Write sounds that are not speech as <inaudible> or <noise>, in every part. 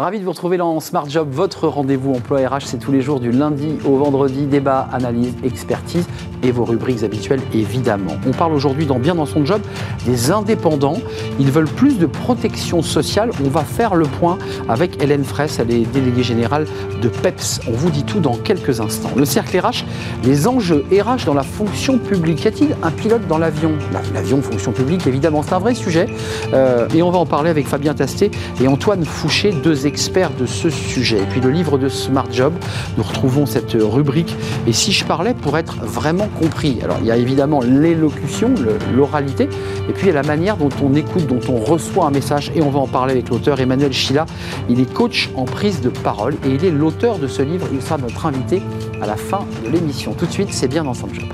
Ravi de vous retrouver dans Smart Job, votre rendez-vous emploi RH. C'est tous les jours du lundi au vendredi. Débat, analyse, expertise et vos rubriques habituelles évidemment. On parle aujourd'hui dans Bien dans son job des indépendants. Ils veulent plus de protection sociale. On va faire le point avec Hélène Fraisse, elle est déléguée générale de PEPS. On vous dit tout dans quelques instants. Le cercle RH, les enjeux RH dans la fonction publique. Y a-t-il un pilote dans l'avion? L'avion, fonction publique, évidemment, c'est un vrai sujet. Euh, et on va en parler avec Fabien Tasté et Antoine Fouché, deux experts de ce sujet. Et puis le livre de Smart Job, nous retrouvons cette rubrique. Et si je parlais pour être vraiment compris, alors il y a évidemment l'élocution, l'oralité, et puis il y a la manière dont on écoute, dont on reçoit un message. Et on va en parler avec l'auteur Emmanuel Schilla. Il est coach en prise de parole et il est l'auteur de ce livre. Il sera notre invité à la fin de l'émission. Tout de suite, c'est bien dans son job.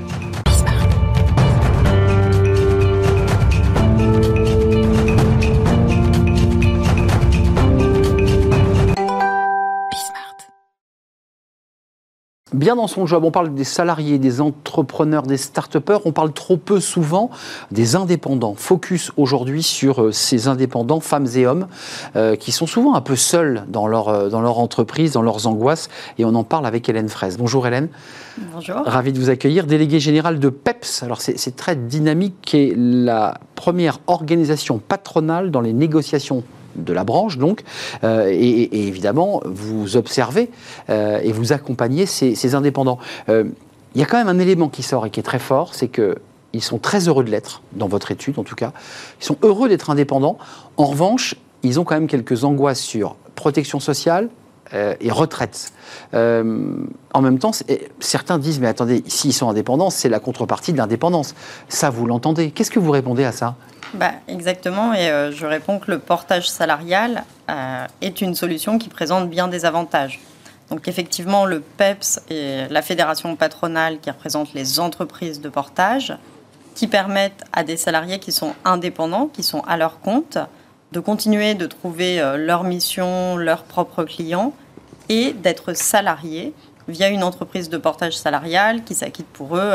Bien dans son job. On parle des salariés, des entrepreneurs, des start-upers. On parle trop peu souvent des indépendants. Focus aujourd'hui sur euh, ces indépendants, femmes et hommes, euh, qui sont souvent un peu seuls dans leur, euh, dans leur entreprise, dans leurs angoisses. Et on en parle avec Hélène Fraisse. Bonjour Hélène. Bonjour. Ravi de vous accueillir. Déléguée générale de PEPS. Alors c'est très dynamique, qui est la première organisation patronale dans les négociations de la branche, donc, euh, et, évidemment, vous observez euh, et vous accompagnez ces, indépendants. Euh, il y a quand même un élément qui sort et qui est très fort, c'est que ils sont très heureux de l'être, dans votre étude en tout cas. Ils sont heureux d'être indépendants. En revanche, ils ont quand même quelques angoisses sur protection sociale, et retraite. en même temps, certains disent, mais attendez, s'ils sont indépendants, c'est la contrepartie de l'indépendance. Ça, vous l'entendez. Qu'est-ce que vous répondez à ça? Bah, Exactement, et euh, je réponds que le portage salarial euh, est une solution qui présente bien des avantages. Donc effectivement, le PEPS est la fédération patronale qui représente les entreprises de portage, qui permettent à des salariés qui sont indépendants, qui sont à leur compte, de continuer de trouver euh, leur mission, leurs propres clients, et d'être salariés via une entreprise de portage salarial qui s'acquitte pour eux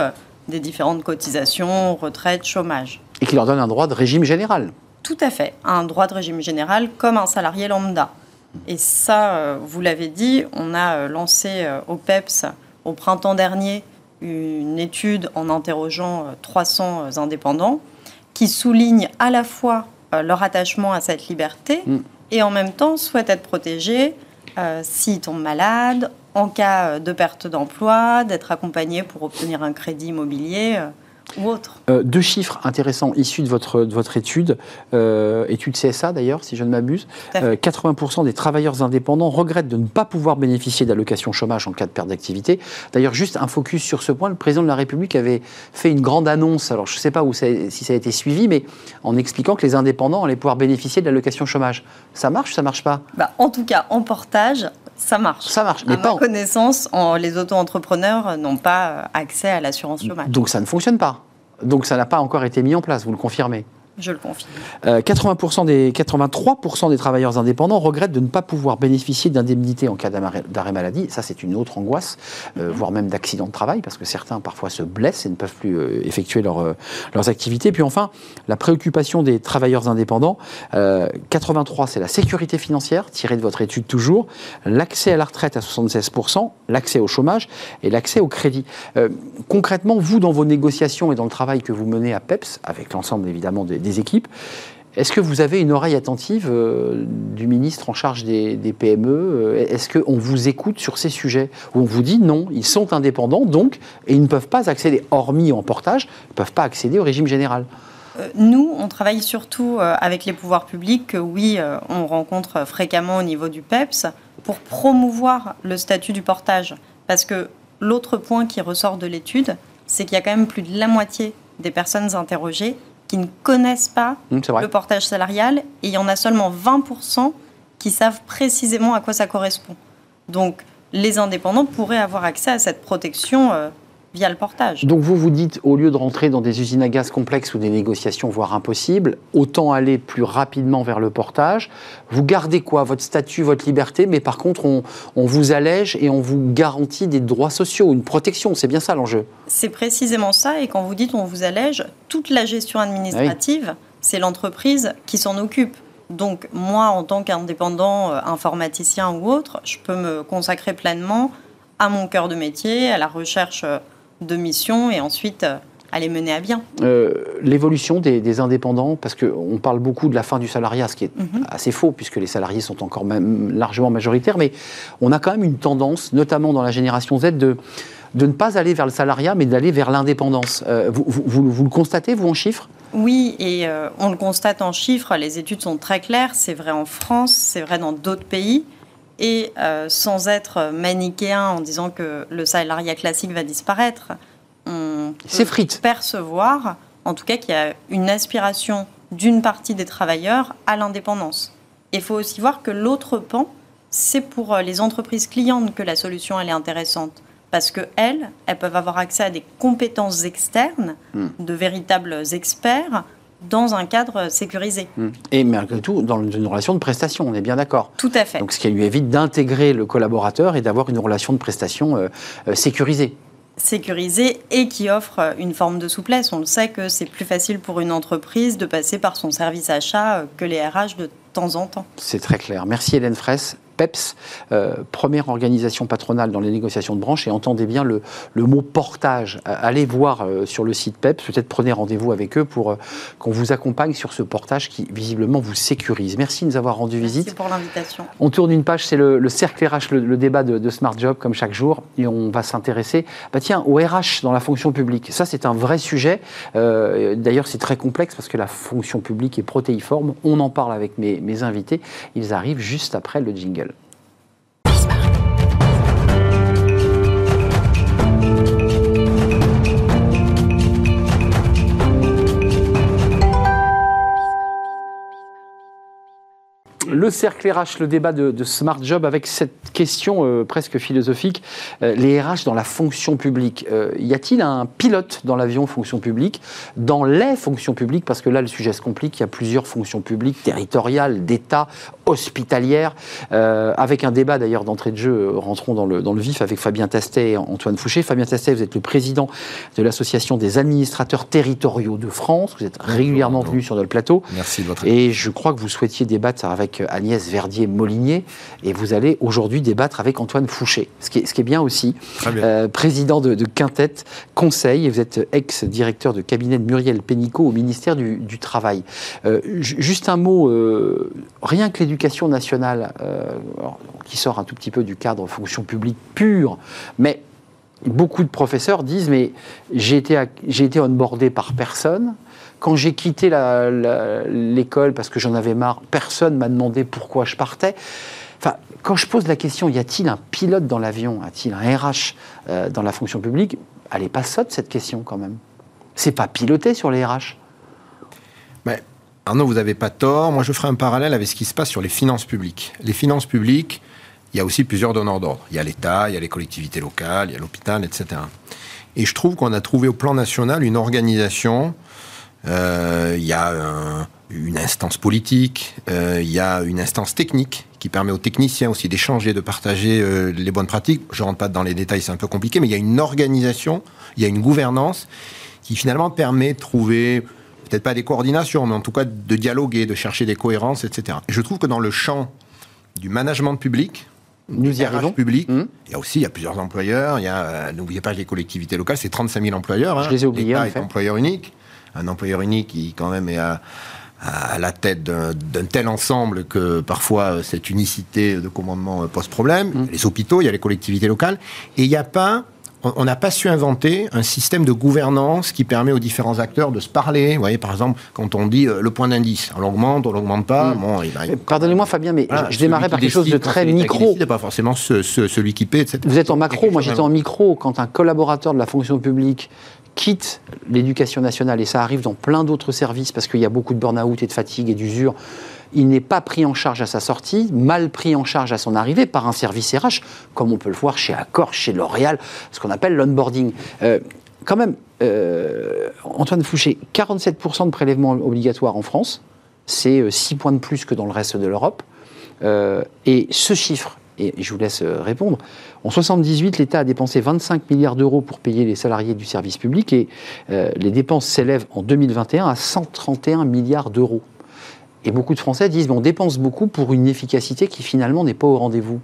des différentes cotisations, retraite, chômage et qui leur donne un droit de régime général. Tout à fait, un droit de régime général comme un salarié lambda. Et ça, euh, vous l'avez dit, on a euh, lancé euh, au PEPS au printemps dernier une étude en interrogeant 300 indépendants qui soulignent à la fois leur attachement à cette liberté mm. et en même temps souhaitent être protégés s'ils tombent malades, en cas de perte d'emploi, d'être accompagnés pour obtenir un crédit immobilier ou autre. Euh, deux chiffres intéressants issus de votre, de votre étude, euh, étude CSA d'ailleurs, si je ne m'abuse. 80% euh, des travailleurs indépendants regrettent de ne pas pouvoir bénéficier d'allocations chômage en cas de perte d'activité. D'ailleurs, juste un focus sur ce point, le président de la République avait fait une grande annonce, alors je ne sais pas où si ça a été suivi, mais en expliquant que les indépendants allaient pouvoir bénéficier de l'allocation chômage. Ça marche ou ça marche pas? Bah, En tout cas, en portage, ça marche. Ça marche, mais à pas ma connaissance, les auto-entrepreneurs n'ont pas accès à l'assurance chômage. Donc ça ne fonctionne pas. Donc ça n'a pas encore été mis en place, vous le confirmez je le confirme. 80% euh, des, 83% des travailleurs indépendants regrettent de ne pas pouvoir bénéficier d'indemnités en cas d'arrêt maladie. Ça, c'est une autre angoisse, euh, mhm. voire même d'accident de travail, parce que certains parfois se blessent et ne peuvent plus euh, effectuer leurs activités. Puis enfin, la préoccupation des travailleurs indépendants. 83, c'est la sécurité financière, tirée de votre étude toujours, l'accès à la retraite à 76%, l'accès au chômage et l'accès au crédit. concrètement, vous, dans vos négociations et dans le travail que vous menez à PEPS, avec l'ensemble évidemment des des équipes. Est-ce que vous avez une oreille attentive euh, du ministre en charge des, PME euh, Est-ce qu'on vous écoute sur ces sujets Ou on vous dit non, ils sont indépendants, donc, et ils ne peuvent pas accéder, hormis en portage, ne peuvent pas accéder au régime général? Euh, nous, on travaille surtout avec les pouvoirs publics que oui, on rencontre fréquemment au niveau du PEPS pour promouvoir le statut du portage. Parce que l'autre point qui ressort de l'étude, c'est qu'il y a quand même plus de la moitié des personnes interrogées qui ne connaissent pas mmh, le portage salarial et il y en a seulement 20% qui savent précisément à quoi ça correspond. Donc les indépendants pourraient avoir accès à cette protection euh, via le portage. Donc vous vous dites, au lieu de rentrer dans des usines à gaz complexes ou des négociations voire impossibles, autant aller plus rapidement vers le portage. Vous gardez quoi? Votre statut, votre liberté, mais par contre on, vous allège et on vous garantit des droits sociaux, une protection, c'est bien ça l'enjeu C'est précisément ça, et quand vous dites on vous allège, toute la gestion administrative, c'est l'entreprise qui s'en occupe. Donc moi, en tant qu'indépendant, euh, informaticien ou autre, je peux me consacrer pleinement à mon cœur de métier, à la recherche euh, de missions et ensuite euh, à les mener à bien. L'évolution des, indépendants, parce qu'on parle beaucoup de la fin du salariat, ce qui est mhm. assez faux, puisque les salariés sont encore même largement majoritaires, mais on a quand même une tendance, notamment dans la génération Z, de, de ne pas aller vers le salariat, mais d'aller vers l'indépendance. vous, vous, le constatez, vous, en chiffres? Oui, et euh, on le constate en chiffres, les études sont très claires, c'est vrai en France, c'est vrai dans d'autres pays, et euh, sans être manichéen en disant que le salariat classique va disparaître, on peut percevoir en tout cas qu'il y a une aspiration d'une partie des travailleurs à l'indépendance. Il faut aussi voir que l'autre pan, c'est pour euh, les entreprises clientes que la solution elle est intéressante parce qu'elles, elles peuvent avoir accès à des compétences externes, hmm. de véritables experts, dans un cadre sécurisé. Hmm. Et malgré tout, dans une relation de prestation, on est bien d'accord. Tout à fait. Donc ce qui lui évite d'intégrer le collaborateur et d'avoir une relation de prestation euh, euh, sécurisée sécurisée et qui offre une forme de souplesse. On le sait que c'est plus facile pour une entreprise de passer par son service achat euh, que les RH de temps en temps. C'est très clair. Merci Hélène Fraisse. PEPS, euh, première organisation patronale dans les négociations de branche, et entendez bien le, mot portage. Euh, allez voir euh, sur le site PEPS, peut-être prenez rendez-vous avec eux pour qu'on vous accompagne sur ce portage qui visiblement vous sécurise. Merci de nous avoir rendu visite. Merci pour l'invitation. On tourne une page, c'est le, cercle RH, le, débat de, Smart Job, comme chaque jour, et on va s'intéresser bah tiens, au RH dans la fonction publique. Ça, c'est un vrai sujet. D'ailleurs, c'est très complexe parce que la fonction publique est protéiforme. On en parle avec mes, mes invités. Ils arrivent juste après le jingle. Le cercle RH, le débat de, Smart Job avec cette question euh, presque philosophique. Euh, les RH dans la fonction publique, euh, y a-t-il un pilote dans l'avion fonction publique? Dans les fonctions publiques, parce que là le sujet se complique, il y a plusieurs fonctions publiques, territoriales, d'État, hospitalières, avec un débat d'ailleurs d'entrée de jeu, rentrons dans le, dans le vif avec Fabien Tastet et Antoine Fouché. Fabien Tastet, vous êtes le président de l'Association des administrateurs territoriaux de France, vous êtes régulièrement venu sur notre plateau. Merci de votre Et je crois que vous souhaitiez débattre avec Agnès Verdier-Molinier, et vous allez aujourd'hui débattre avec Antoine Fouché, ce qui est, ce qui est bien aussi, euh, président de, de, Quintet Conseil, et vous êtes ex-directeur de cabinet de Muriel Pénicaud au ministère du, Travail. Euh, juste un mot, euh, rien que l'éducation nationale, qui sort un tout petit peu du cadre fonction publique pure, mais beaucoup de professeurs disent mais j'ai été, j'ai été par personne, quand j'ai quitté l'école parce que j'en avais marre, personne m'a demandé pourquoi je partais. Enfin, quand je pose la question, y a-t-il un pilote dans l'avion? A-t-il un RH euh, dans la fonction publique? Elle n'est pas sotte cette question quand même. C'est pas piloté sur les RH. Mais Arnaud, vous n'avez pas tort. Moi, je ferai un parallèle avec ce qui se passe sur les finances publiques. Les finances publiques, il y a aussi plusieurs donneurs d'ordre. Il y a l'État, il y a les collectivités locales, il y a l'hôpital, etc. Et je trouve qu'on a trouvé au plan national une organisation euh, il y a une instance politique, euh, il y a une instance technique qui permet aux techniciens aussi d'échanger, de partager euh, les bonnes pratiques. Je rentre pas dans les détails, c'est un peu compliqué, mais il y a une organisation, il y a une gouvernance qui finalement permet de trouver peut-être pas des coordinations, mais en tout cas de dialoguer, de chercher des cohérences, etc. Et je trouve que dans le champ du management public, nous y arrivons. Public. Mmh. Il y a aussi il y a plusieurs employeurs. Il y a, n'oubliez pas les collectivités locales, c'est 35 000 employeurs. Hein. Je les ai oubliés. L'État est employeur unique un employeur unique qui quand même est à, la tête d'un tel ensemble que parfois cette unicité de commandement pose problème. Mm. Les hôpitaux, il y a les collectivités locales, et il n'y a pas on n'a pas su inventer un système de gouvernance qui permet aux différents acteurs de se parler. Vous voyez, par exemple, quand on dit euh, le point d'indice, on l'augmente, on l'augmente pas. Mm. Pardonnez-moi, Fabien, mais je démarrais par quelque chose de très micro. pas forcément celui qui paie, etc. Vous êtes en macro, moi j'étais en micro. Quand un collaborateur de la fonction publique quitte l'éducation nationale, et ça arrive dans plein d'autres services parce qu'il y a beaucoup de burn-out et de fatigue et d'usure, il n'est pas pris en charge à sa sortie, mal pris en charge à son arrivée par un service RH, comme on peut le voir chez Accor, chez L'Oréal, ce qu'on appelle l'onboarding. Euh, quand même, euh, Antoine Fouché, 47% de prélèvements obligatoires en France, c'est 6 euh, points de plus que dans le reste de l'Europe. et ce chiffre et je vous laisse répondre. En 78, l'État a dépensé 25 milliards d'euros pour payer les salariés du service public et les dépenses s'élèvent en 2021 à 131 milliards d'euros. Et beaucoup de Français disent, on dépense beaucoup pour une efficacité qui finalement n'est pas au rendez-vous.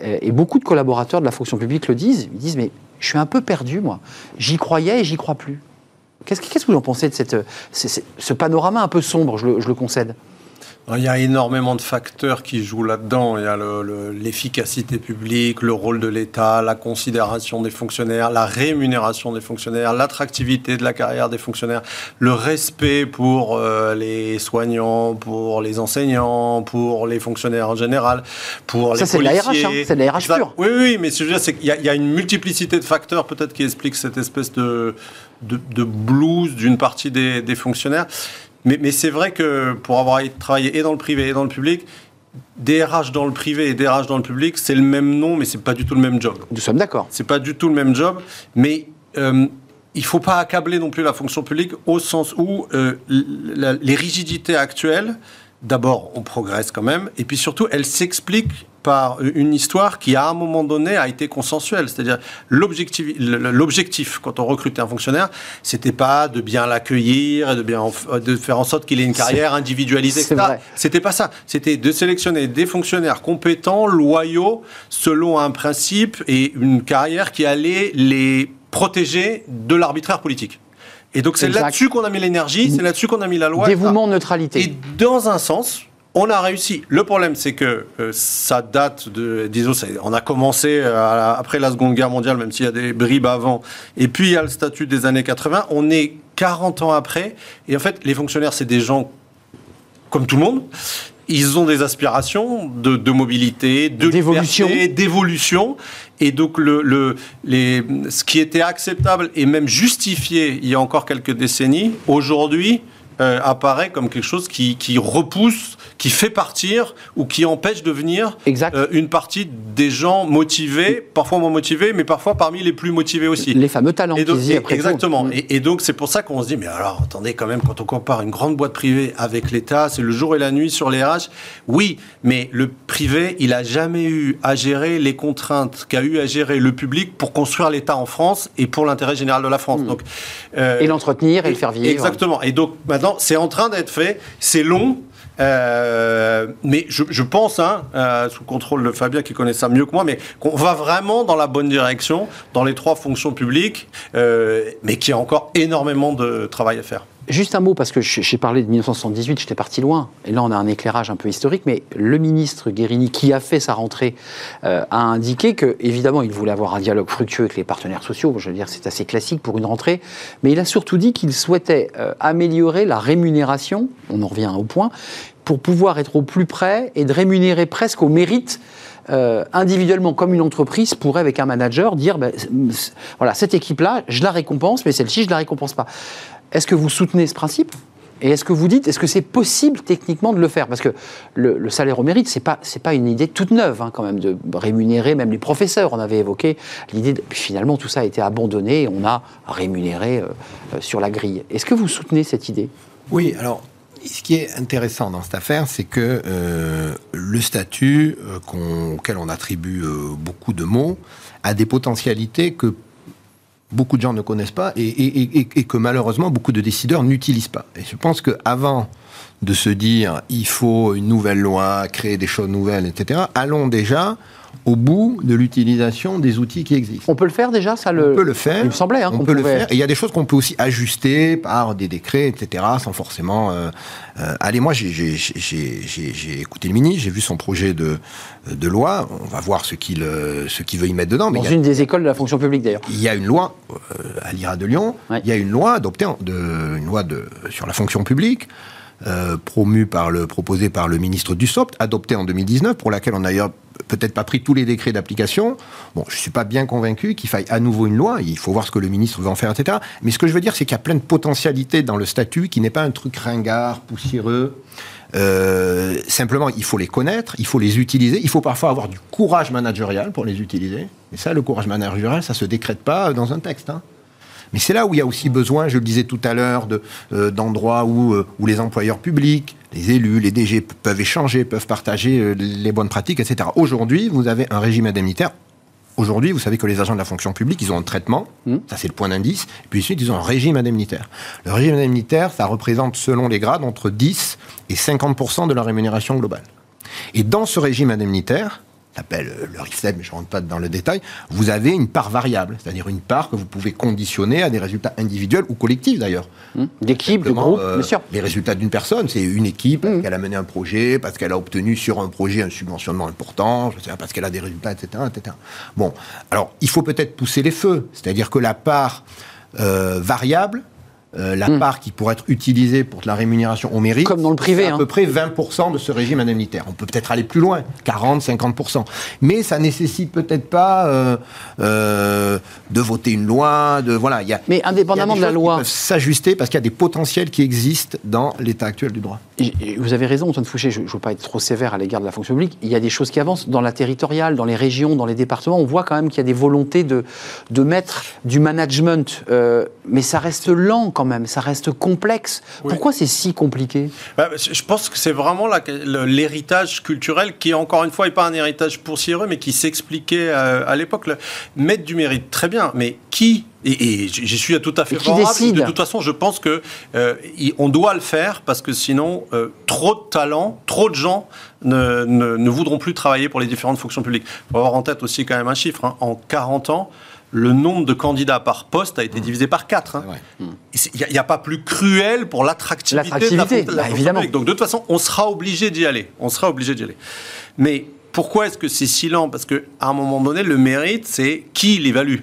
Et beaucoup de collaborateurs de la fonction publique le disent. Ils disent, mais je suis un peu perdu, moi. J'y croyais et j'y crois plus. Qu'est-ce que vous en pensez de cette, ce panorama un peu sombre, je le concède? Il y a énormément de facteurs qui jouent là-dedans. Il y a l'efficacité publique, le rôle de l'État, la considération des fonctionnaires, la rémunération des fonctionnaires, l'attractivité de la carrière des fonctionnaires, le respect pour euh, les soignants, pour les enseignants, pour les fonctionnaires en général, pour les Ça, policiers. c'est de la RH, hein c'est de la RH pure. Oui, oui, mais ce que je veux dire, c'est qu'il y, a une multiplicité de facteurs peut-être qui expliquent cette espèce de, de, blues d'une partie des, des fonctionnaires. Mais, c'est vrai que pour avoir travaillé et dans le privé et dans le public, DRH dans le privé et DRH dans le public, c'est le même nom, mais c'est pas du tout le même job. Nous sommes d'accord. C'est pas du tout le même job, mais euh, il faut pas accabler non plus la fonction publique au sens où euh, les rigidités actuelles, d'abord, on progresse quand même, et puis surtout, elles s'expliquent par une histoire qui, à un moment donné, a été consensuelle. C'est-à-dire, l'objectif, l'objectif, quand on recrutait un fonctionnaire, c'était pas de bien l'accueillir, de bien, de faire en sorte qu'il ait une carrière individualisée, etc. C'était pas ça. C'était de sélectionner des fonctionnaires compétents, loyaux, selon un principe et une carrière qui allait les protéger de l'arbitraire politique. Et donc c'est là-dessus qu'on a mis l'énergie, c'est là-dessus qu'on a mis la loi. Dévouement, neutralité. Et dans un sens, on a réussi. Le problème, c'est que euh, ça date de, disons, on a commencé euh, après la Seconde Guerre mondiale, même s'il y a des bribes avant, et puis il y a le statut des années 80. On est 40 ans après, et en fait, les fonctionnaires, c'est des gens comme tout le monde. Ils ont des aspirations de, mobilité, de d'évolution, d'évolution, et donc le, les, ce qui était acceptable et même justifié il y a encore quelques décennies, aujourd'hui euh, apparaît comme quelque chose qui, qui repousse qui fait partir ou qui empêche de venir euh, une partie des gens motivés, parfois moins motivés, mais parfois parmi les plus motivés aussi. Les fameux talents. Et donc, exactement. Mm. Et, donc c'est pour ça qu'on se dit, mais alors attendez quand même, quand on compare une grande boîte privée avec l'État, c'est le jour et la nuit sur les RH. Oui, mais le privé, il a jamais eu à gérer les contraintes qu'a eu à gérer le public pour construire l'État en France et pour l'intérêt général de la France. Mm. Donc, euh, et l'entretenir et, et le faire vivre. Exactement. Et donc maintenant, c'est en train d'être fait. C'est long. Euh, mais je, pense, hein, euh, sous contrôle de Fabien qui connaît ça mieux que moi, mais qu'on va vraiment dans la bonne direction dans les trois fonctions publiques, euh, mais qu'il y a encore énormément de travail à faire. Juste un mot, parce que j'ai parlé de 1978, j'étais parti loin, et là on a un éclairage un peu historique, mais le ministre Guérini, qui a fait sa rentrée, a indiqué que, évidemment, il voulait avoir un dialogue fructueux avec les partenaires sociaux, je veux dire, c'est assez classique pour une rentrée, mais il a surtout dit qu'il souhaitait améliorer la rémunération, on en revient au point, pour pouvoir être au plus près et de rémunérer presque au mérite euh, individuellement, comme une entreprise pourrait, avec un manager, dire ben, voilà, cette équipe-là, je la récompense, mais celle-ci, je la récompense pas. Est-ce que vous soutenez ce principe et est-ce que vous dites, est-ce que c'est possible techniquement de le faire? Parce que le, salaire au mérite, ce n'est pas, pas une idée toute neuve, hein, quand même, de rémunérer même les professeurs. On avait évoqué l'idée, puis finalement, tout ça a été abandonné on a rémunéré euh, euh, sur la grille. Est-ce que vous soutenez cette idée? Oui, alors ce qui est intéressant dans cette affaire, c'est que euh, le statut auquel on attribue beaucoup de mots a des potentialités que beaucoup de gens ne connaissent pas et, que malheureusement beaucoup de décideurs n'utilisent pas. Et je pense qu'avant de se dire il faut une nouvelle loi, créer des choses nouvelles, etc., allons déjà au bout de l'utilisation des outils qui existent. On peut le faire déjà, ça le. On peut le faire. Il me semblait. Hein, on peut le faire. Et il y a des choses qu'on peut aussi ajuster par des décrets, etc., sans forcément. Euh, euh, allez, moi, j'ai écouté le ministre, j'ai vu son projet de, de loi. On va voir ce qu'il ce qu'il veut y mettre dedans. Dans une des écoles de la fonction publique, d'ailleurs. Il y a une loi euh, à l'IRA de Lyon. Il y a une loi adoptée, de, une loi de, sur la fonction publique. Euh, promu par le, proposé par le ministre Dussopt, adopté en 2019, pour laquelle on n'a peut-être pas pris tous les décrets d'application. Bon, je suis pas bien convaincu qu'il faille à nouveau une loi. Il faut voir ce que le ministre veut en faire, etc. Mais ce que je veux dire, c'est qu'il y a plein de potentialités dans le statut qui n'est pas un truc ringard, poussiéreux. Euh, simplement, il faut les connaître, il faut les utiliser, il faut parfois avoir du courage managérial pour les utiliser. Et ça, le courage managérial, ça se décrète pas dans un texte. Hein. Mais c'est là où il y a aussi besoin, je le disais tout à l'heure, euh, d'endroits où, euh, où les employeurs publics, les élus, les DG peuvent échanger, peuvent partager euh, les bonnes pratiques, etc. Aujourd'hui, vous avez un régime indemnitaire aujourd'hui, vous savez que les agents de la fonction publique, ils ont un traitement, Hmm. ça c'est le point d'indice, et puis ensuite ils ont un régime indemnitaire. Le régime indemnitaire, ça représente selon les grades entre 10 et 50% de la rémunération globale. Et dans ce régime indemnitaire, s'appelle euh, le RIFSEB, mais je ne rentre pas dans le détail, vous avez une part variable, c'est-à-dire une part que vous pouvez conditionner à des résultats individuels ou collectifs d'ailleurs. D'équipe, de groupe, euh, bien sûr. Les résultats d'une personne, c'est une équipe, parce Mhm. qu'elle a mené un projet, parce qu'elle a obtenu sur un projet un subventionnement important, je sais pas, parce qu'elle a des résultats, etc., etc. Bon, alors il faut peut-être pousser les feux, c'est-à-dire que la part euh, variable, euh, la Mhm. part qui pourrait être utilisée pour de la rémunération au mérite, Comme dans le privé, à hein. peu près 20% de ce régime indemnitaire. On peut peut-être aller plus loin, 40, 50%. Mais ça nécessite peut-être pas euh, euh, de voter une loi, de voilà. il Y a, Mais indépendamment y a de des la choses qui loi, s'ajuster parce qu'il y a des potentiels qui existent dans l'état actuel du droit. Et- Vous avez raison, Antoine Fouché, je ne veux pas être trop sévère à l'égard de la fonction publique. Il y a des choses qui avancent dans la territoriale, dans les régions, dans les départements. On voit quand même qu'il y a des volontés de, de mettre du management, mais ça reste lent quand même, ça reste complexe. Oui. Pourquoi c'est si compliqué Bah, je pense que c'est vraiment l'héritage culturel qui, encore une fois, n'est pas un héritage poussiéreux, mais qui s'expliquait euh, à l'époque. Mettre du mérite, très bien, mais qui et, et j'y suis tout à fait favorable. De toute façon, je pense que euh, on doit le faire parce que sinon, euh, trop de talents, trop de gens ne, ne- ne voudront plus travailler pour les différentes fonctions publiques. Il faut avoir en tête aussi quand même un chiffre. hein. En 40 ans, le nombre de candidats par poste a été divisé par 4. hein. Ouais. Il n'y a, pas plus cruel pour l'attractivité de la, bah, évidemment. Donc de toute façon, on sera obligé d'y aller. On sera obligé d'y aller. Mais pourquoi est-ce que c'est si lent? Parce qu'à un moment donné, le mérite, c'est qui l'évalue.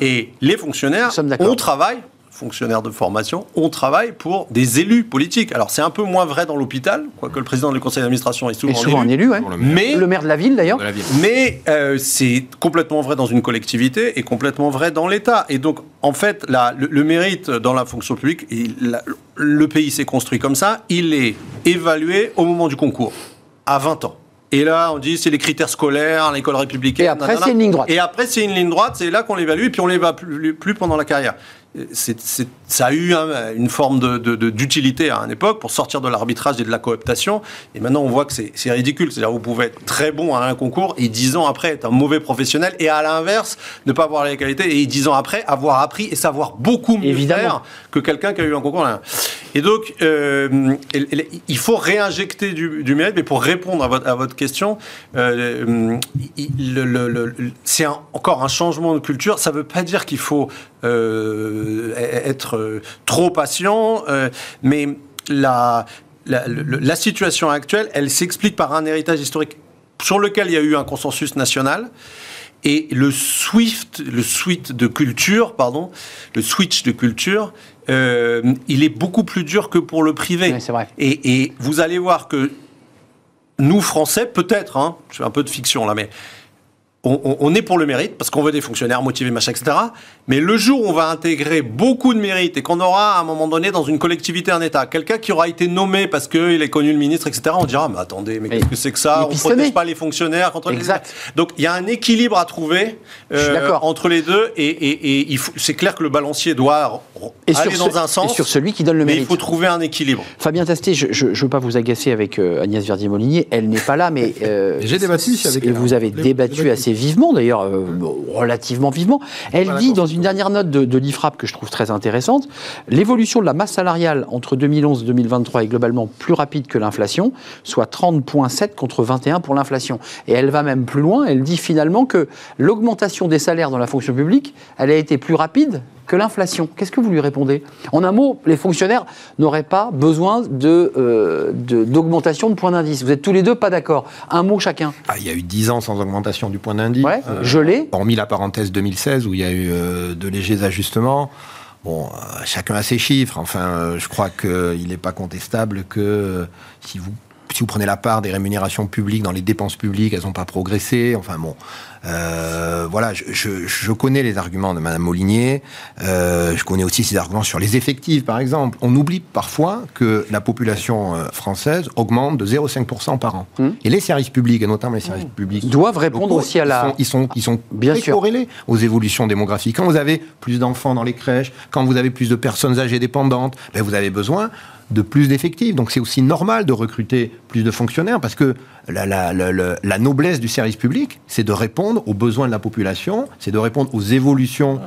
Et les fonctionnaires, on travaille, fonctionnaires de formation, on travaille pour des élus politiques. Alors c'est un peu moins vrai dans l'hôpital, quoique le président du conseil d'administration est souvent, un élu. élu, ouais. Pour le maire Mais Le maire de la ville d'ailleurs. mais euh, c'est complètement vrai dans une collectivité et complètement vrai dans l'État. Et donc, en fait, la- le, le mérite dans la fonction publique, il- la- le pays s'est construit comme ça, il est évalué au moment du concours, à 20 ans. Et là, on dit c'est les critères scolaires, l'école républicaine. Et après, c'est une ligne droite. Et après, c'est une ligne droite, c'est là qu'on l'évalue, et puis on l'évalue plus, plus pendant la carrière. Ça a eu hein, une forme d'utilité à une époque pour sortir de l'arbitrage et de la cooptation. Et maintenant, on voit que c'est c'est ridicule. C'est-à-dire, vous pouvez être très bon à un concours et dix ans après être un mauvais professionnel, et à l'inverse, ne pas avoir les qualités, et dix ans après, avoir appris et savoir beaucoup mieux Évidemment. faire que quelqu'un qui a eu un concours. Et donc, euh, il- faut réinjecter du, du mérite, mais pour répondre à votre, question, euh, c'est encore un changement de culture. Ça ne veut pas dire qu'il faut euh, être euh, trop patient, mais la, la situation actuelle, elle s'explique par un héritage historique sur lequel il y a eu un consensus national. Et le swift, le switch de culture, pardon, le switch de culture, euh, il est beaucoup plus dur que pour le privé. Oui, c'est vrai. Et, et vous allez voir que nous, Français, peut-être, hein, je fais un peu de fiction là, mais on, on- on est pour le mérite, parce qu'on veut des fonctionnaires motivés, machin, etc. Mais le jour où on va intégrer beaucoup de mérite et qu'on aura à un moment donné dans une collectivité un État, quelqu'un qui aura été nommé parce qu'il est connu le ministre, etc., on dira, mais attendez, mais Mais qu'est-ce que c'est que ça? On ne protège pas les fonctionnaires contre les Exact. Donc il y a un équilibre à trouver euh, d'accord. entre les deux, et, c'est clair que le balancier doit Et aller sur, dans ce- un sens, et sur celui qui donne le mais il mérite. faut trouver un équilibre. Fabien Tastet, je ne veux pas vous agacer avec euh, Agnès Verdier-Molinier, elle n'est pas là, mais... euh, <laughs> J'ai débattu avec et elle. Vous avez débattu. assez vivement, d'ailleurs, euh, relativement vivement. Elle Voilà, dit dans une dernière note de, de l'IFRAP que je trouve très intéressante, l'évolution de la masse salariale entre 2011 et 2023 est globalement plus rapide que l'inflation, soit 30,7 contre 21 pour l'inflation. Et elle va même plus loin, elle dit finalement que l'augmentation des salaires dans la fonction publique, elle a été plus rapide que l'inflation. Qu'est-ce que vous lui répondez? En un mot, les fonctionnaires n'auraient pas besoin de, euh, de- d'augmentation de points d'indice. Vous êtes tous les deux pas d'accord. Un mot chacun. Ah, il y a eu 10 ans sans augmentation du point d'indice. Ouais, Euh, gelé. hormis la parenthèse 2016 où il y a eu euh, de légers ajustements. Bon, euh, chacun a ses chiffres. Enfin, je crois qu'il n'est pas contestable que si vous si vous prenez la part des rémunérations publiques dans les dépenses publiques, elles n'ont pas progressé. Enfin bon, euh, voilà, je, je- je connais les arguments de Madame Molinier. Euh, je connais aussi ses arguments sur les effectifs, par exemple. On oublie parfois que la population euh, française augmente de 0,5% par an. Hum. Et les services publics, et notamment les services publics, Doivent répondre locaux, aussi à la... Ils sont, ils sont, ils sont Bien très sûr. corrélés aux évolutions démographiques. Quand vous avez plus d'enfants dans les crèches, quand vous avez plus de personnes âgées dépendantes, ben vous avez besoin de plus d'effectifs. Donc c'est aussi normal de recruter plus de fonctionnaires parce que la, la, la, la noblesse du service public, c'est de répondre aux besoins de la population, c'est de répondre aux évolutions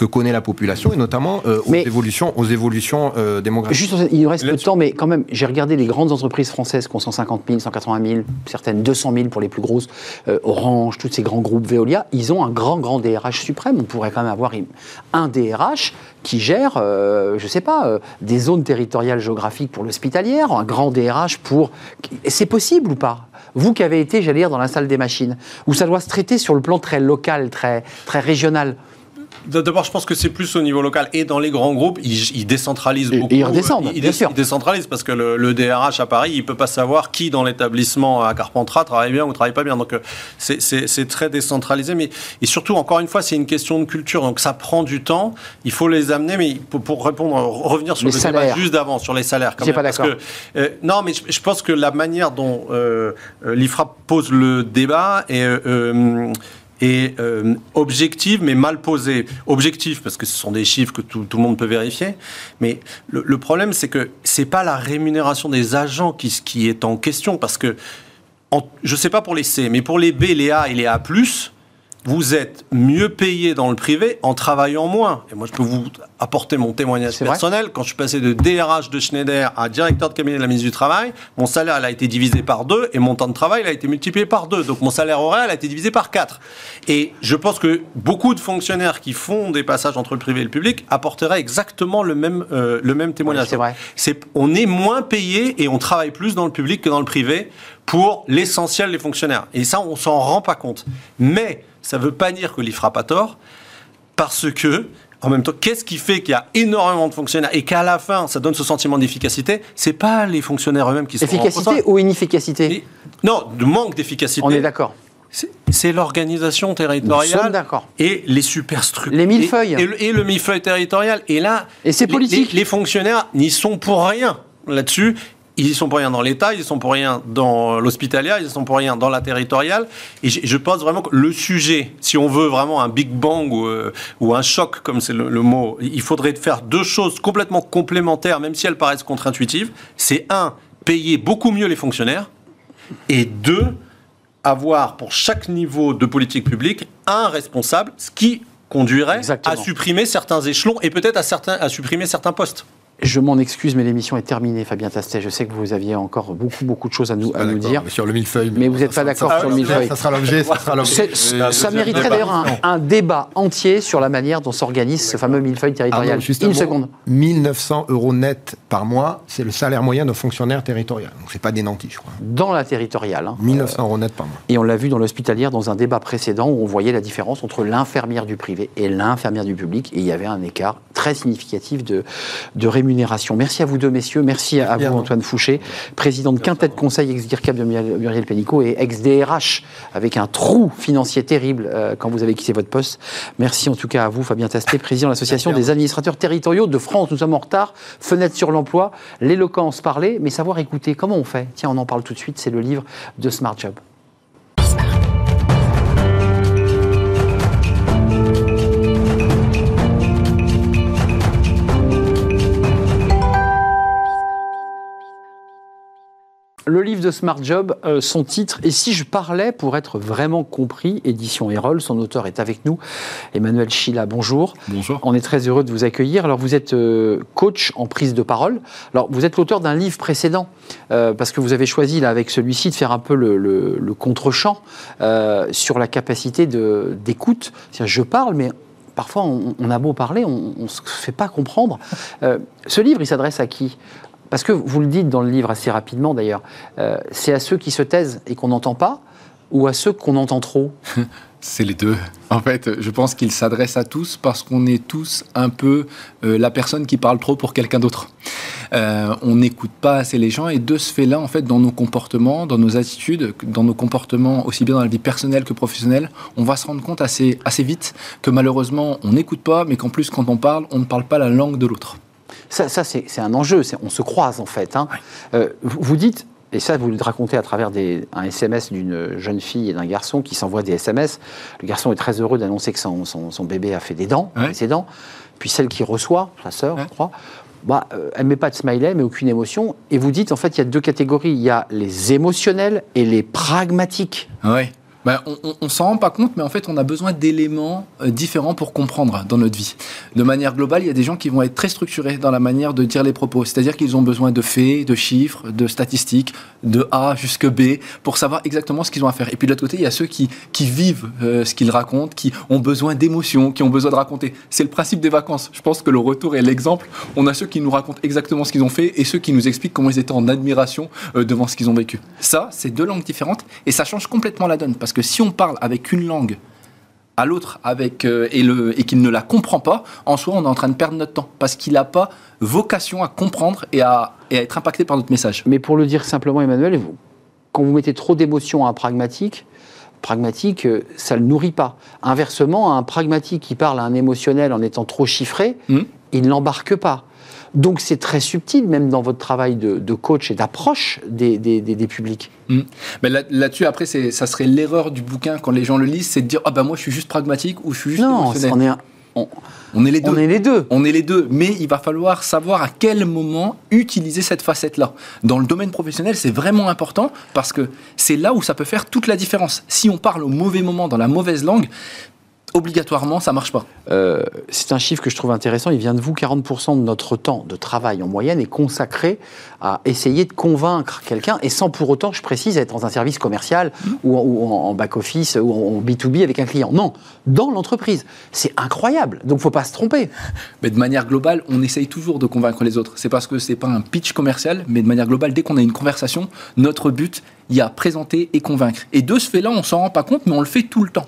que connaît la population et notamment euh, aux évolutions, aux évolutions euh, démographiques. Juste, il nous reste peu de temps, mais quand même, j'ai regardé les grandes entreprises françaises qui ont 150 000, 180 000, certaines 200 000 pour les plus grosses, euh, Orange, tous ces grands groupes Veolia, ils ont un grand, grand DRH suprême. On pourrait quand même avoir un DRH qui gère, je ne sais pas, des zones territoriales géographiques pour l'hospitalière, un grand DRH pour... C'est possible ou pas? Vous qui avez été, j'allais dire, dans la salle des machines, où ça doit se traiter sur le plan très local, très, très régional. D'abord, je pense que c'est plus au niveau local et dans les grands groupes, ils, décentralisent beaucoup. Et ils redescendent, ils, bien sûr. Ils décentralisent parce que le, DRH à Paris, il peut pas savoir qui dans l'établissement à Carpentras travaille bien ou travaille pas bien. Donc euh, c'est très décentralisé, mais et surtout encore une fois, c'est une question de culture. Donc ça prend du temps. Il faut les amener, mais pour, répondre, revenir sur les le salaires. débat juste d'avant sur les salaires. Quand même, pas d'accord. Euh, non, mais je, pense que la manière dont euh, l'IFRA pose le débat est et euh, objective mais mal posée. Objectif parce que ce sont des chiffres que tout, le monde peut vérifier, mais le, problème c'est que c'est pas la rémunération des agents qui, qui est en question parce que je sais pas pour les C, mais pour les B, les A et les A+, vous êtes mieux payé dans le privé en travaillant moins. Et moi, je peux vous apporter mon témoignage personnel. Quand je suis passé de DRH de Schneider à directeur de cabinet de la ministre du Travail, mon salaire a été divisé par deux et mon temps de travail a été multiplié par deux. Donc mon salaire horaire a été divisé par quatre. Et je pense que beaucoup de fonctionnaires qui font des passages entre le privé et le public apporteraient exactement le même, euh, le même témoignage. c'est vrai. on est moins payé et on travaille plus dans le public que dans le privé pour l'essentiel des fonctionnaires. Et ça, on s'en rend pas compte. Mais ça ne veut pas dire que l'IFRA pas tort, parce que, en même temps, qu'est-ce qui fait qu'il y a énormément de fonctionnaires et qu'à la fin, ça donne ce sentiment d'efficacité C'est pas les fonctionnaires eux-mêmes qui sont Efficacité ou inefficacité Non, de manque d'efficacité. On est d'accord. C'est l'organisation territoriale d'accord. et les superstructures. Les millefeuilles. Et, et, le, millefeuille territorial. Et là, et c'est politique. les fonctionnaires n'y sont pour rien là-dessus ils y sont pour rien dans l'État, ils y sont pour rien dans l'hospitalière, ils y sont pour rien dans la territoriale. Et je, pense vraiment que le sujet, si on veut vraiment un big bang ou, euh, ou un choc, comme c'est le, mot, il faudrait faire deux choses complètement complémentaires, même si elles paraissent contre-intuitives. C'est un, payer beaucoup mieux les fonctionnaires, et deux, avoir pour chaque niveau de politique publique un responsable, ce qui conduirait à supprimer certains échelons et peut-être à, certains, à supprimer certains postes. Je m'en excuse, mais l'émission est terminée, Fabien Tastet. Je sais que vous aviez encore beaucoup, beaucoup de choses à nous, à nous dire. Sur le millefeuille. Mais, vous n'êtes pas d'accord sur le millefeuille. Ça sera l'objet. Ça, sera ça mériterait d'ailleurs un, débat entier sur la manière dont s'organise ce fameux millefeuille territorial. Ah Une seconde. 1900 euros net par mois, c'est le salaire moyen d'un fonctionnaire territorial. Donc c'est pas des nantis, je crois. Dans la territoriale. Hein. 1900 euros net par mois. Et on l'a vu dans l'hospitalière dans un débat précédent où on voyait la différence entre l'infirmière du privé et l'infirmière du public. Et il y avait un écart très significatif de, de rémunération. Merci à vous deux, messieurs. Merci à, vous, Antoine Fouché, président de Quintet Conseil, ex-GIRCAP de Muriel Pénicaud et ex-DRH, avec un trou financier terrible euh, quand vous avez quitté votre poste. Merci en tout cas à vous, Fabien Tasté, président de l'Association des administrateurs territoriaux de France. Nous sommes en retard. Fenêtre sur l'emploi, l'éloquence parler, mais savoir écouter. Comment on fait? Tiens, on en parle tout de suite. C'est le livre de Smart Job. Le livre de Smart Job, euh, son titre, et si je parlais pour être vraiment compris, édition Erol, son auteur est avec nous, Emmanuel Chila, bonjour. Bonjour. On est très heureux de vous accueillir. Alors vous êtes euh, coach en prise de parole. Alors vous êtes l'auteur d'un livre précédent, euh, parce que vous avez choisi là avec celui-ci de faire un peu le, contre-champ sur la capacité d'écoute. Je parle, mais parfois on, a beau parler, on ne se fait pas comprendre. ce livre, il s'adresse à qui? Parce que vous le dites dans le livre assez rapidement d'ailleurs, euh, c'est à ceux qui se taisent et qu'on n'entend pas, ou à ceux qu'on entend trop? <laughs> C'est les deux. En fait, je pense qu'il s'adresse à tous parce qu'on est tous un peu euh, la personne qui parle trop pour quelqu'un d'autre. Euh, on n'écoute pas assez les gens et de ce fait-là, en fait, dans nos comportements, dans nos attitudes, dans nos comportements aussi bien dans la vie personnelle que professionnelle, on va se rendre compte assez, assez vite que malheureusement, on n'écoute pas, mais qu'en plus, quand on parle, on ne parle pas la langue de l'autre. Ça, c'est un enjeu, on se croise en fait. Hein. Euh, vous dites, et ça vous le racontez à travers des, un SMS d'une jeune fille et d'un garçon qui s'envoient des SMS. Le garçon est très heureux d'annoncer que son, bébé a fait des dents, ses dents. Puis celle qui reçoit, sa sœur, je crois, bah, euh, elle met pas de smiley, mais aucune émotion. Et vous dites, en fait, il y a deux catégories. Il y a les émotionnels et les pragmatiques. Oui. Ben, on ne s'en rend pas compte, mais en fait, on a besoin d'éléments euh, différents pour comprendre dans notre vie. De manière globale, il y a des gens qui vont être très structurés dans la manière de dire les propos. C'est-à-dire qu'ils ont besoin de faits, de chiffres, de statistiques, de A jusque B, pour savoir exactement ce qu'ils ont à faire. Et puis de l'autre côté, il y a ceux qui, vivent euh, ce qu'ils racontent, qui ont besoin d'émotions, qui ont besoin de raconter. C'est le principe des vacances. Je pense que le retour est l'exemple. On a ceux qui nous racontent exactement ce qu'ils ont fait et ceux qui nous expliquent comment ils étaient en admiration euh, devant ce qu'ils ont vécu. Ça, c'est deux langues différentes et ça change complètement la donne. Que si on parle avec une langue à l'autre avec euh, et, le, et qu'il ne la comprend pas, en soi, on est en train de perdre notre temps parce qu'il n'a pas vocation à comprendre et à, et à, être impacté par notre message. Mais pour le dire simplement, Emmanuel, vous, quand vous mettez trop d'émotions à un pragmatique, pragmatique, euh, ça ne le nourrit pas. Inversement, un pragmatique qui parle à un émotionnel en étant trop chiffré, mmh. il ne l'embarque pas. Donc c'est très subtil, même dans votre travail de, coach et d'approche des, des, publics. Hmm. Mais là-dessus, après, ça serait l'erreur du bouquin quand les gens le lisent, c'est de dire ah ben moi je suis juste pragmatique ou je suis juste non, on est, on, est les deux. On est les deux. On est les deux. Mais il va falloir savoir à quel moment utiliser cette facette-là. Dans le domaine professionnel, c'est vraiment important parce que c'est là où ça peut faire toute la différence. Si on parle au mauvais moment, dans la mauvaise langue, obligatoirement, ça marche pas. Euh, c'est un chiffre que je trouve intéressant. Il vient de vous. 40% de notre temps de travail en moyenne est consacré à essayer de convaincre quelqu'un, et sans pour autant, je précise, être dans un service commercial mmh. ou, en, back-office ou en B2B avec un client. Non, dans l'entreprise. C'est incroyable. Donc, faut pas se tromper. Mais de manière globale, on essaye toujours de convaincre les autres. C'est parce que c'est pas un pitch commercial, mais de manière globale, dès qu'on a une conversation, notre but, il y a présenter et convaincre. Et de ce fait-là, on s'en rend pas compte, mais on le fait tout le temps.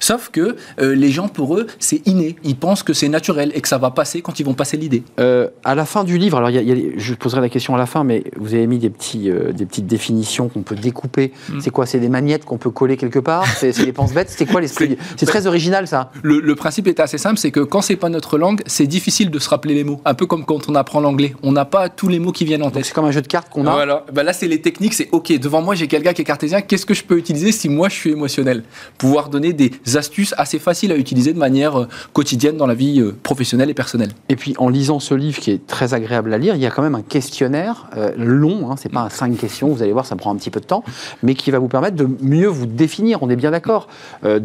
Sauf que euh, les gens, pour eux, c'est inné. Ils pensent que c'est naturel et que ça va passer quand ils vont passer l'idée. Euh, à la fin du livre, alors je poserai la question à la fin, mais vous avez mis des, petits, euh, des petites définitions qu'on peut découper. Mm. C'est quoi? C'est des magnettes qu'on peut coller quelque part? C'est des penses-bêtes C'est quoi l'esprit? C'est très original, ça. Le, principe est assez simple, c'est que quand c'est pas notre langue, c'est difficile de se rappeler les mots. Un peu comme quand on apprend l'anglais. On n'a pas tous les mots qui viennent en tête. C'est comme un jeu de cartes qu'on a. Voilà. Ben là, c'est les techniques. C'est OK, devant moi, j'ai quelqu'un qui est cartésien. Qu'est-ce que je peux utiliser si moi, je suis émotionnel? Pouvoir donner des astuces assez faciles facile à utiliser de manière euh, quotidienne dans la vie euh, professionnelle et personnelle. Et puis en lisant ce livre qui est très agréable à lire, il y a quand même un questionnaire euh, long, hein, c'est pas un cinq questions, vous allez voir, ça prend un petit peu de temps, mais qui va vous permettre de mieux vous définir, on est bien d'accord.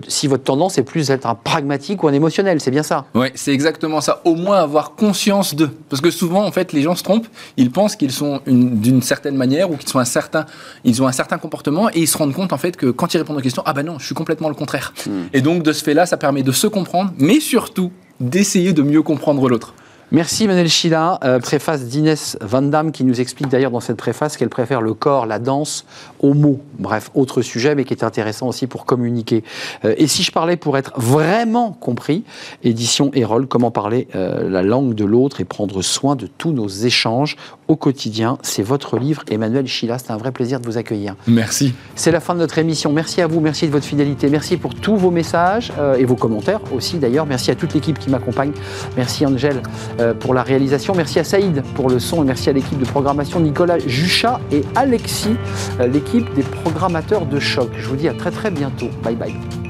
si votre tendance est plus d'être un pragmatique ou un émotionnel, c'est bien ça Oui, c'est exactement ça. Au moins avoir conscience de. Parce que souvent, en fait, les gens se trompent, ils pensent qu'ils sont d'une certaine manière ou qu'ils sont un certain, ils ont un certain comportement et ils se rendent compte, en fait, que quand ils répondent aux questions, ah ben non, je suis complètement le contraire. Hmm. Et donc, de ce fait-là, ça permet de se comprendre, mais surtout d'essayer de mieux comprendre l'autre. Merci Manuel Chila, euh, préface d'Inès Van Damme qui nous explique d'ailleurs dans cette préface qu'elle préfère le corps, la danse aux mots. Bref, autre sujet mais qui est intéressant aussi pour communiquer. Euh, et si je parlais pour être vraiment compris, édition Erol, comment parler euh, la langue de l'autre et prendre soin de tous nos échanges au quotidien. C'est votre livre, Emmanuel Chila. C'est un vrai plaisir de vous accueillir. Merci. C'est la fin de notre émission. Merci à vous, merci de votre fidélité, merci pour tous vos messages et vos commentaires aussi d'ailleurs. Merci à toute l'équipe qui m'accompagne. Merci Angèle euh, pour la réalisation. Merci à Saïd pour le son et merci à l'équipe de programmation Nicolas Juchat et Alexis, euh, l'équipe des programmateurs de choc. Je vous dis à très très bientôt. Bye bye.